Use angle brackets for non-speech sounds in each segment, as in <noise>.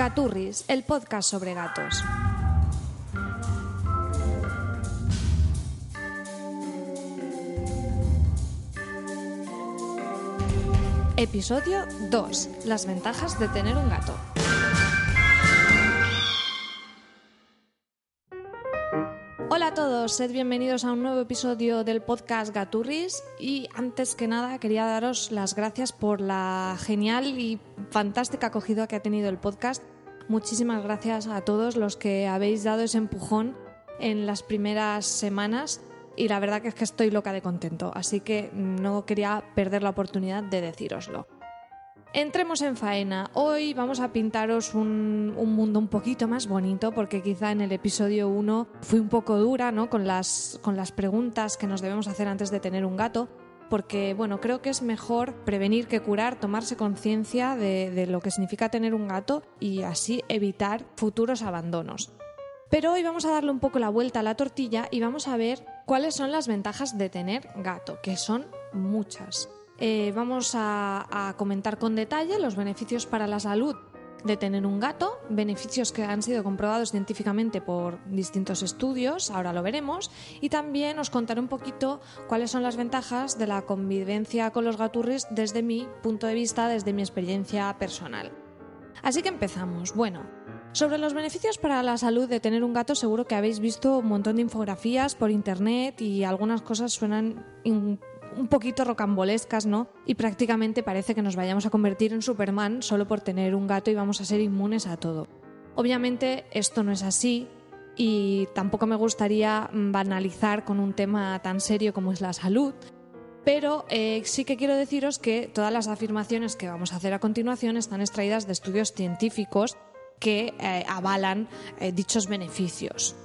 Gaturris, el podcast sobre gatos. Episodio 2. Las ventajas de tener un gato. Hola a todos, sed bienvenidos a un nuevo episodio del podcast Gaturris y antes que nada quería daros las gracias por la genial y fantástica acogida que ha tenido el podcast. Muchísimas gracias a todos los que habéis dado ese empujón en las primeras semanas y la verdad que es que estoy loca de contento, así que no quería perder la oportunidad de decíroslo. Entremos en faena. Hoy vamos a pintaros un, un, mundo un poquito más bonito porque quizá en el episodio 1 fui un poco dura ¿no? con, las, con las preguntas que nos debemos hacer antes de tener un gato porque bueno, creo que es mejor prevenir que curar, tomarse conciencia de, de lo que significa tener un gato y así evitar futuros abandonos. Pero hoy vamos a darle un poco la vuelta a la tortilla y vamos a ver cuáles son las ventajas de tener gato, que son muchas. Eh, vamos a, a comentar con detalle los beneficios para la salud de tener un gato, beneficios que han sido comprobados científicamente por distintos estudios, ahora lo veremos, y también os contaré un poquito cuáles son las ventajas de la convivencia con los gaturris desde mi punto de vista, desde mi experiencia personal. Así que empezamos. Bueno, sobre los beneficios para la salud de tener un gato, seguro que habéis visto un montón de infografías por internet y algunas cosas suenan un poquito rocambolescas, ¿no? Y prácticamente parece que nos vayamos a convertir en Superman solo por tener un gato y vamos a ser inmunes a todo. Obviamente esto no es así y tampoco me gustaría banalizar con un tema tan serio como es la salud, pero eh, sí que quiero deciros que todas las afirmaciones que vamos a hacer a continuación están extraídas de estudios científicos que eh, avalan eh, dichos beneficios.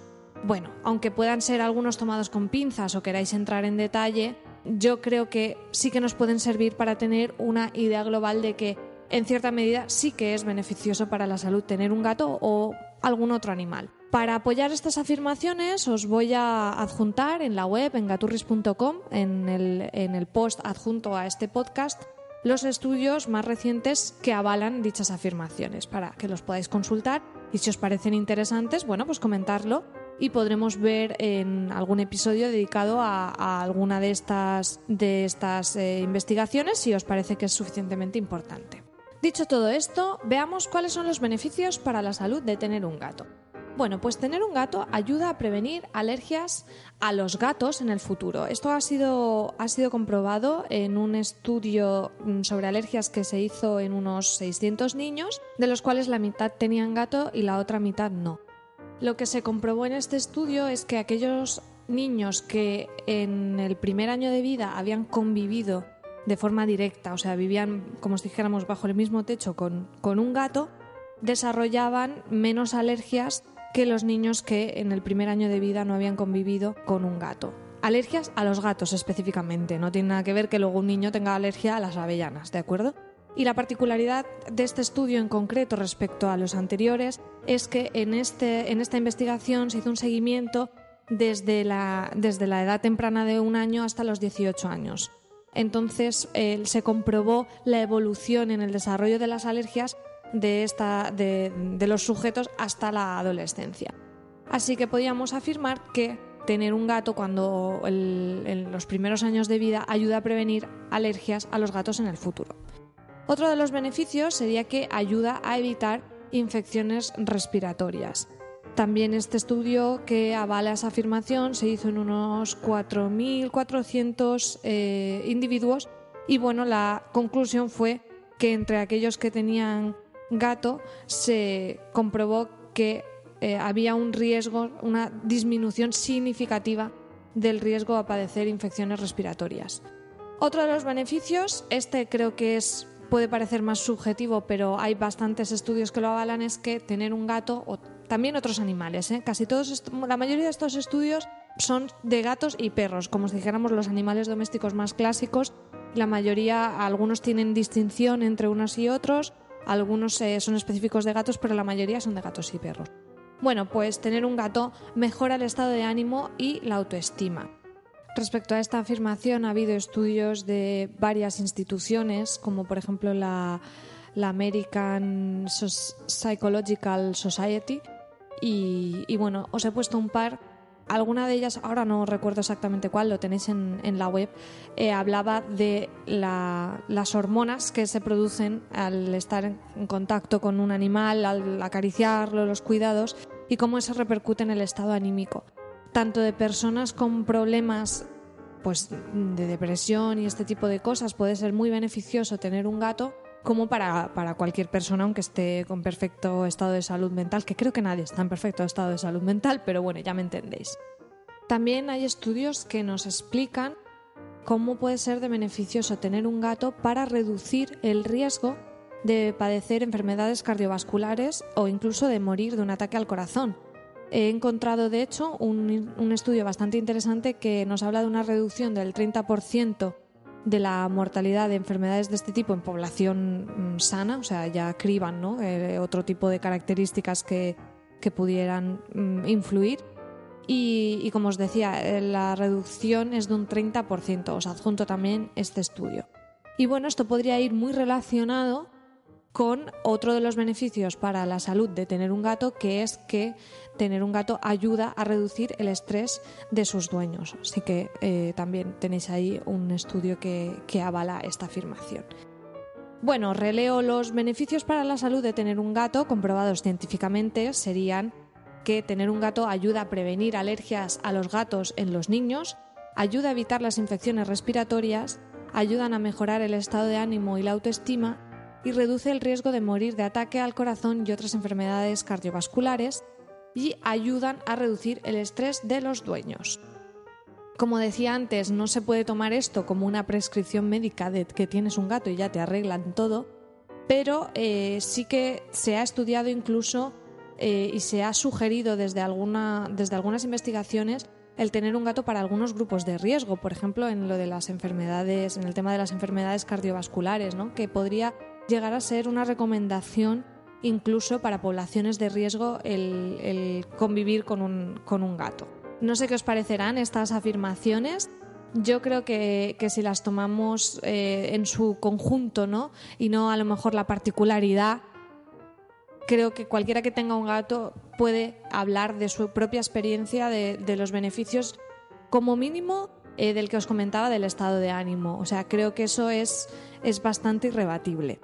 Bueno, aunque puedan ser algunos tomados con pinzas o queráis entrar en detalle, yo creo que sí que nos pueden servir para tener una idea global de que en cierta medida sí que es beneficioso para la salud tener un gato o algún otro animal. Para apoyar estas afirmaciones os voy a adjuntar en la web, en gaturris.com, en el, en el post adjunto a este podcast, los estudios más recientes que avalan dichas afirmaciones para que los podáis consultar y si os parecen interesantes, bueno, pues comentarlo y podremos ver en algún episodio dedicado a, alguna de estas, de estas eh, investigaciones si os parece que es suficientemente importante. Dicho todo esto, veamos cuáles son los beneficios para la salud de tener un gato. Bueno, pues tener un gato ayuda a prevenir alergias a los gatos en el futuro. Esto ha sido, ha sido comprobado en un estudio mm, sobre alergias que se hizo en unos 600 niños, de los cuales la mitad tenían gato y la otra mitad no. Lo que se comprobó en este estudio es que aquellos niños que en el primer año de vida habían convivido de forma directa, o sea, vivían, como si dijéramos, bajo el mismo techo con, con un gato, desarrollaban menos alergias que los niños que en el primer año de vida no habían convivido con un gato. Alergias a los gatos específicamente, no tiene nada que ver que luego un niño tenga alergia a las avellanas, ¿de acuerdo? Y la particularidad de este estudio en concreto respecto a los anteriores es que en, este, en esta investigación se hizo un seguimiento desde la, desde la edad temprana de un año hasta los 18 años. Entonces se comprobó la evolución en el desarrollo de las alergias de, esta, de, de los sujetos hasta la adolescencia. Así que podíamos afirmar que tener un gato cuando en los primeros años de vida ayuda a prevenir alergias a los gatos en el futuro. Otro de los beneficios sería que ayuda a evitar infecciones respiratorias. También este estudio que avala esa afirmación se hizo en unos 4.400 eh, individuos y bueno, la conclusión fue que entre aquellos que tenían gato se comprobó que eh, había un riesgo, una disminución significativa del riesgo a padecer infecciones respiratorias. Otro de los beneficios, este creo que es puede parecer más subjetivo, pero hay bastantes estudios que lo avalan, es que tener un gato o también otros animales, ¿eh? casi todos, la mayoría de estos estudios son de gatos y perros, como si dijéramos los animales domésticos más clásicos. La mayoría, algunos tienen distinción entre unos y otros, algunos eh, son específicos de gatos, pero la mayoría son de gatos y perros. Bueno, pues tener un gato mejora el estado de ánimo y la autoestima. Respecto a esta afirmación, ha habido estudios de varias instituciones, como por ejemplo la, la American Psychological Society. Y, bueno, os he puesto un par. Alguna de ellas, ahora no recuerdo exactamente cuál, lo tenéis en, la web, eh, hablaba de las hormonas que se producen al estar en contacto con un animal, al acariciarlo, los cuidados, y cómo eso repercute en el estado anímico, tanto de personas con problemas pues, de depresión y este tipo de cosas. Puede ser muy beneficioso tener un gato como para, cualquier persona, aunque esté con perfecto estado de salud mental, que creo que nadie está en perfecto estado de salud mental, pero bueno, ya me entendéis. También hay estudios que nos explican cómo puede ser de beneficioso tener un gato para reducir el riesgo de padecer enfermedades cardiovasculares o incluso de morir de un ataque al corazón. He encontrado, de hecho, un, estudio bastante interesante que nos habla de una reducción del 30% de la mortalidad de enfermedades de este tipo en población mm, sana, o sea, ya criban ¿no? Eh, otro tipo de características que, pudieran mm, influir. Y, como os decía, eh, la reducción es de un 30%, os adjunto también este estudio. Y bueno, esto podría ir muy relacionado con otro de los beneficios para la salud de tener un gato, que es que tener un gato ayuda a reducir el estrés de sus dueños. Así que eh, también tenéis ahí un estudio que, que avala esta afirmación. Bueno, releo los beneficios para la salud de tener un gato comprobados científicamente serían que tener un gato ayuda a prevenir alergias a los gatos en los niños, ayuda a evitar las infecciones respiratorias, ayudan a mejorar el estado de ánimo y la autoestima y reduce el riesgo de morir de ataque al corazón y otras enfermedades cardiovasculares y ayudan a reducir el estrés de los dueños. Como decía antes, no se puede tomar esto como una prescripción médica de que tienes un gato y ya te arreglan todo, pero eh, sí que se ha estudiado incluso eh, y se ha sugerido desde, alguna, desde algunas investigaciones el tener un gato para algunos grupos de riesgo, por ejemplo, en lo de las enfermedades, en el tema de las enfermedades cardiovasculares, ¿no? que podría llegar a ser una recomendación incluso para poblaciones de riesgo el, convivir con un, con un, gato. No sé qué os parecerán estas afirmaciones. Yo creo que, si las tomamos eh, en su conjunto ¿no? y no a lo mejor la particularidad, creo que cualquiera que tenga un gato puede hablar de su propia experiencia, de, los beneficios, como mínimo eh, del que os comentaba del estado de ánimo. O sea, creo que eso es, es bastante irrebatible.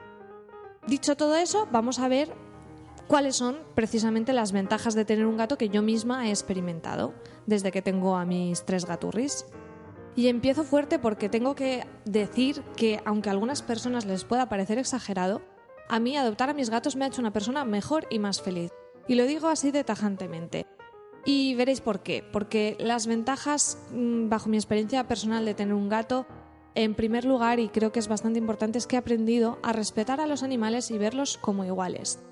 Dicho todo eso, vamos a ver cuáles son precisamente las ventajas de tener un gato que yo misma he experimentado desde que tengo a mis tres gaturris. Y empiezo fuerte porque tengo que decir que, aunque a algunas personas les pueda parecer exagerado, a mí adoptar a mis gatos me ha hecho una persona mejor y más feliz. Y lo digo así de tajantemente. Y veréis por qué. Porque las ventajas, mm, bajo mi experiencia personal de tener un gato, en primer lugar, y creo que es bastante importante, es que he aprendido a respetar a los animales y verlos como iguales.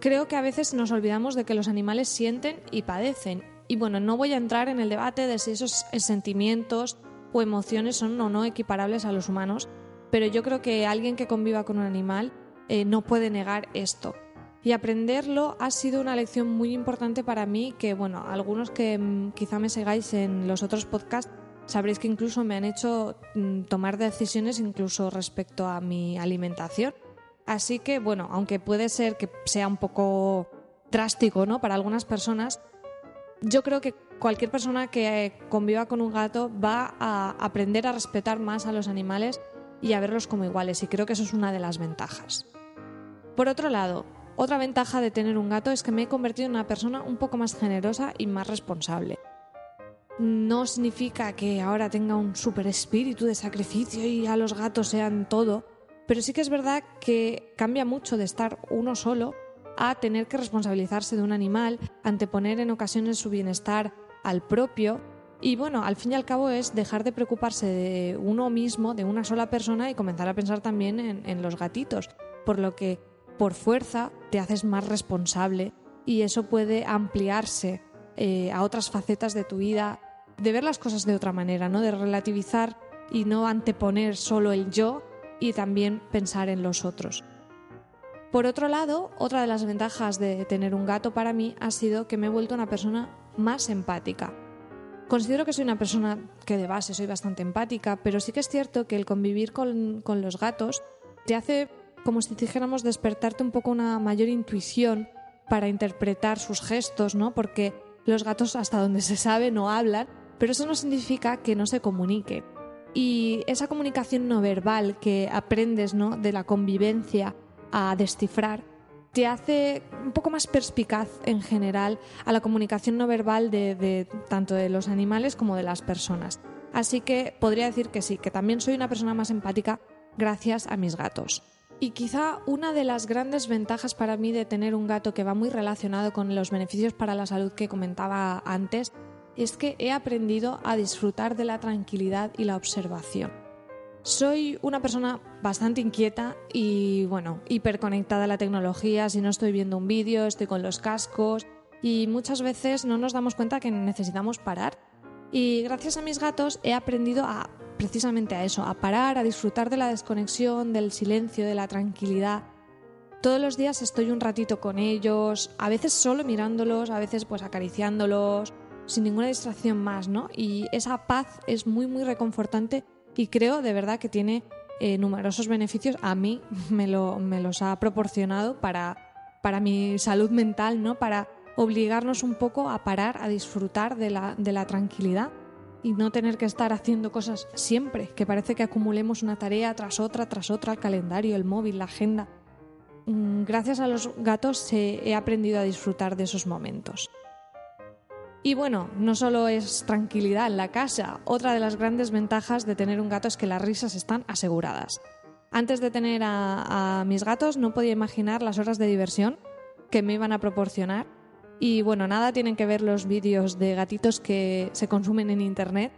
Creo que a veces nos olvidamos de que los animales sienten y padecen. Y bueno, no voy a entrar en el debate de si esos sentimientos o emociones son o no equiparables a los humanos, pero yo creo que alguien que conviva con un animal eh, no puede negar esto. Y aprenderlo ha sido una lección muy importante para mí que, bueno, algunos que mm, quizá me sigáis en los otros podcasts sabréis que incluso me han hecho mm, tomar decisiones incluso respecto a mi alimentación. Así que, bueno, aunque puede ser que sea un poco drástico, ¿no? Para algunas personas, yo creo que cualquier persona que conviva con un gato va a aprender a respetar más a los animales y a verlos como iguales, y creo que eso es una de las ventajas. Por otro lado, otra ventaja de tener un gato es que me he convertido en una persona un poco más generosa y más responsable no significa que ahora tenga un super espíritu de sacrificio y a los gatos sean todo, pero sí que es verdad que cambia mucho de estar uno solo a tener que responsabilizarse de un animal, anteponer en ocasiones su bienestar al propio y bueno, al fin y al cabo es dejar de preocuparse de uno mismo, de una sola persona y comenzar a pensar también en, los gatitos, por lo que por fuerza te haces más responsable y eso puede ampliarse eh, a otras facetas de tu vida de ver las cosas de otra manera, ¿no? De relativizar y no anteponer solo el yo y también pensar en los otros. Por otro lado, otra de las ventajas de tener un gato para mí ha sido que me he vuelto una persona más empática. Considero que soy una persona que de base soy bastante empática, pero sí que es cierto que el convivir con, con los gatos te hace como si dijéramos despertarte un poco una mayor intuición para interpretar sus gestos, ¿no? Porque los gatos hasta donde se sabe no hablan, pero eso no significa que no se comuniquen. Y esa comunicación no verbal que aprendes, ¿no? de la convivencia a descifrar, te hace un poco más perspicaz en general a la comunicación no verbal de, tanto de los animales como de las personas. Así que podría decir que sí, que también soy una persona más empática gracias a mis gatos. Y quizá una de las grandes ventajas para mí de tener un gato que va muy relacionado con los beneficios para la salud que comentaba antes es que he aprendido a disfrutar de la tranquilidad y la observación. Soy una persona bastante inquieta y, bueno, hiperconectada a la tecnología. Si no estoy viendo un vídeo, estoy con los cascos y muchas veces no nos damos cuenta que necesitamos parar. Y gracias a mis gatos he aprendido a precisamente a eso, a parar, a disfrutar de la desconexión, del silencio, de la tranquilidad. Todos los días estoy un ratito con ellos, a veces solo mirándolos, a veces pues acariciándolos, sin ninguna distracción más, ¿no? Y esa paz es muy muy reconfortante y creo de verdad que tiene eh, numerosos beneficios. A mí <laughs> me, lo, me los ha proporcionado para, para mi salud mental, ¿no? Para obligarnos un poco a parar, a disfrutar de la, de la tranquilidad y no tener que estar haciendo cosas siempre, que parece que acumulemos una tarea tras otra, tras otra, el calendario, el móvil, la agenda. Mm, gracias a los gatos he aprendido a disfrutar de esos momentos. Y bueno, no solo es tranquilidad en la casa, otra de las grandes ventajas de tener un gato es que las risas están aseguradas. Antes de tener a, mis gatos no podía imaginar las horas de diversión que me iban a proporcionar. Y bueno, nada tienen que ver los vídeos de gatitos que se consumen en internet.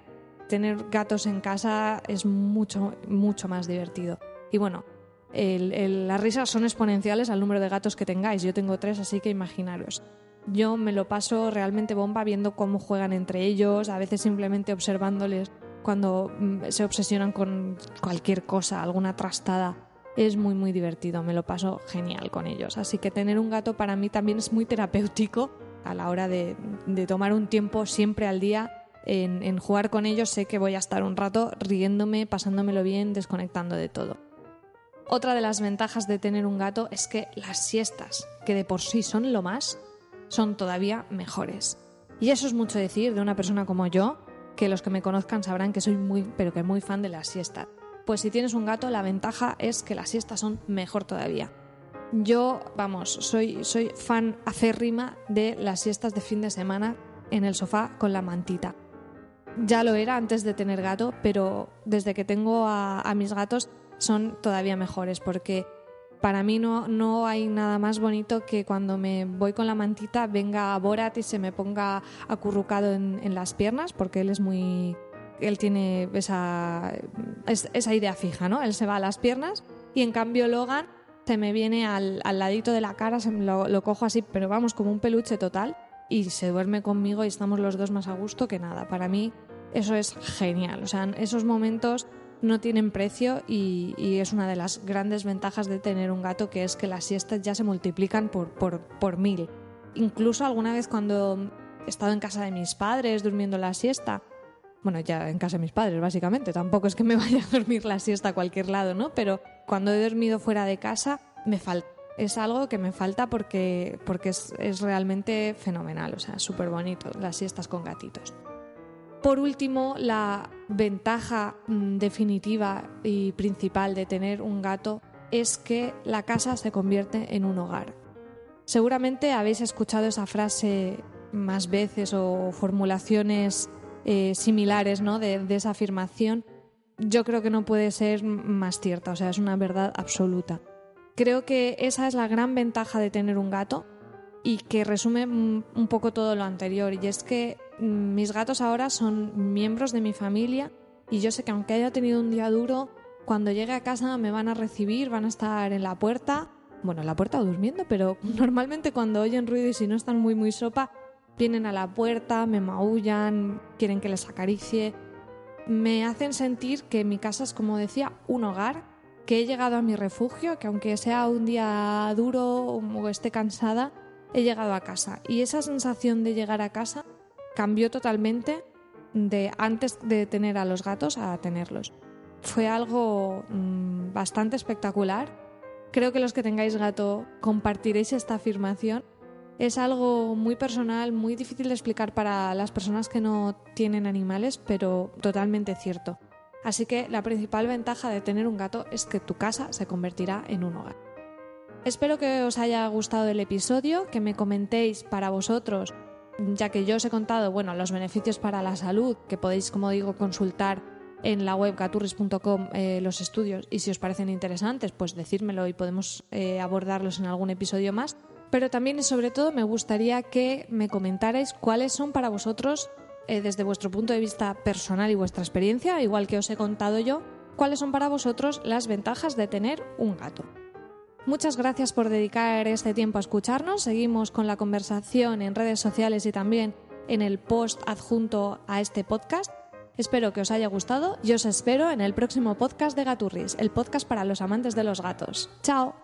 Tener gatos en casa es mucho, mucho más divertido. Y bueno, las risas son exponenciales al número de gatos que tengáis. Yo tengo tres, así que imaginaros. Yo me lo paso realmente bomba viendo cómo juegan entre ellos, a veces simplemente observándoles cuando mm, se obsesionan con cualquier cosa, alguna trastada. Es muy muy divertido, me lo paso genial con ellos. Así que tener un gato para mí también es muy terapéutico a la hora de, tomar un tiempo siempre al día en, en, jugar con ellos. Sé que voy a estar un rato riéndome, pasándomelo bien, desconectando de todo. Otra de las ventajas de tener un gato es que las siestas, que de por sí son lo más, son todavía mejores. Y eso es mucho decir de una persona como yo, que los que me conozcan sabrán que soy muy, pero que muy fan de la siesta. Pues si tienes un gato, la ventaja es que las siestas son mejor todavía. Yo, vamos, soy, soy fan acérrima de las siestas de fin de semana en el sofá con la mantita. Ya lo era antes de tener gato, pero desde que tengo a mis gatos son todavía mejores porque para mí no, no hay nada más bonito que cuando me voy con la mantita venga Borat y se me ponga acurrucado en, las piernas, porque él es muy... Él tiene esa, esa idea fija, ¿no? Él se va a las piernas y en cambio Logan se me viene al, ladito de la cara, se lo, lo cojo así, pero vamos, como un peluche total y se duerme conmigo y estamos los dos más a gusto que nada. Para mí eso es genial. O sea, esos momentos no tienen precio y, es una de las grandes ventajas de tener un gato que es que las siestas ya se multiplican por, por, mil. Incluso alguna vez cuando he estado en casa de mis padres durmiendo la siesta, bueno, ya en casa de mis padres básicamente, tampoco es que me <laughs> vaya a dormir la siesta a cualquier lado, ¿no? Pero cuando he dormido fuera de casa me falta. Es algo que me falta porque, porque es, es realmente fenomenal, o sea, súper bonito las siestas con gatitos. Por último, la ventaja mm, definitiva y principal de tener un gato es que la casa se convierte en un hogar. Seguramente habéis escuchado esa frase más veces o formulaciones eh, similares ¿no? de, de esa afirmación. Yo creo que no puede ser más cierta, o sea, es una verdad absoluta. Creo que esa es la gran ventaja de tener un gato y que resume mm, un poco todo lo anterior, y es que mis gatos ahora son miembros de mi familia y yo sé que aunque haya tenido un día duro, cuando llegue a casa me van a recibir, van a estar en la puerta, bueno, en la puerta durmiendo, pero <laughs> normalmente cuando oyen ruido y si no están muy muy sopa, vienen a la puerta, me maullan, quieren que les acaricie, me hacen sentir que mi casa es como decía, un hogar, que he llegado a mi refugio, que aunque sea un día duro o esté cansada, he llegado a casa. Y esa sensación de llegar a casa cambió totalmente de antes de tener a los gatos a tenerlos. Fue algo mm, bastante espectacular creo que los que tengáis gato compartiréis esta afirmación. Es algo muy personal, muy difícil de explicar para las personas que no tienen animales, pero totalmente cierto. Así que la principal ventaja de tener un gato es que tu casa se convertirá en un hogar. Espero que os haya gustado el episodio, que me comentéis para vosotros, ya que yo os he contado, bueno, los beneficios para la salud, que podéis, como digo, consultar en la web gaturris.com eh, los estudios y si os parecen interesantes, pues decírmelo y podemos eh, abordarlos en algún episodio más. Pero también y sobre todo me gustaría que me comentarais cuáles son para vosotros, eh, desde vuestro punto de vista personal y vuestra experiencia, igual que os he contado yo, cuáles son para vosotros las ventajas de tener un gato. Muchas gracias por dedicar este tiempo a escucharnos. Seguimos con la conversación en redes sociales y también en el post adjunto a este podcast. Espero que os haya gustado y os espero en el próximo podcast de Gaturris, el podcast para los amantes de los gatos. ¡Chao!